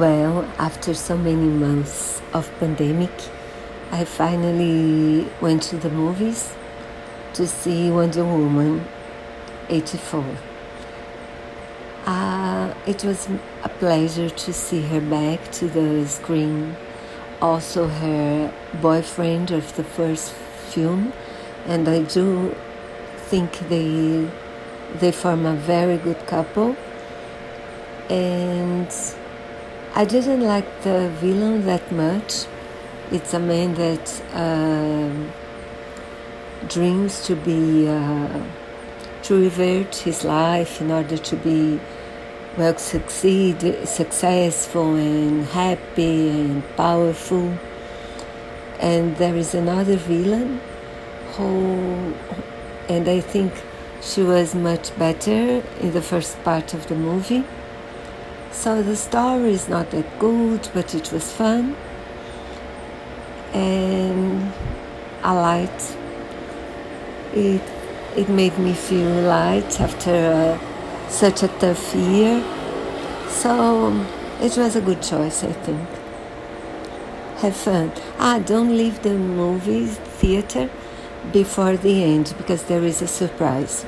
Well, after so many months of pandemic, I finally went to the movies to see Wonder Woman 84. Uh, it was a pleasure to see her back to the screen. Also, her boyfriend of the first film, and I do think they they form a very good couple. And I didn't like the villain that much. It's a man that uh, dreams to be uh, to revert his life in order to be well succeed successful and happy and powerful and there is another villain who and I think she was much better in the first part of the movie so the story is not that good, but it was fun. And I liked it. It made me feel light after uh, such a tough year. So it was a good choice, I think. Have fun. Ah, don't leave the movie theater before the end because there is a surprise.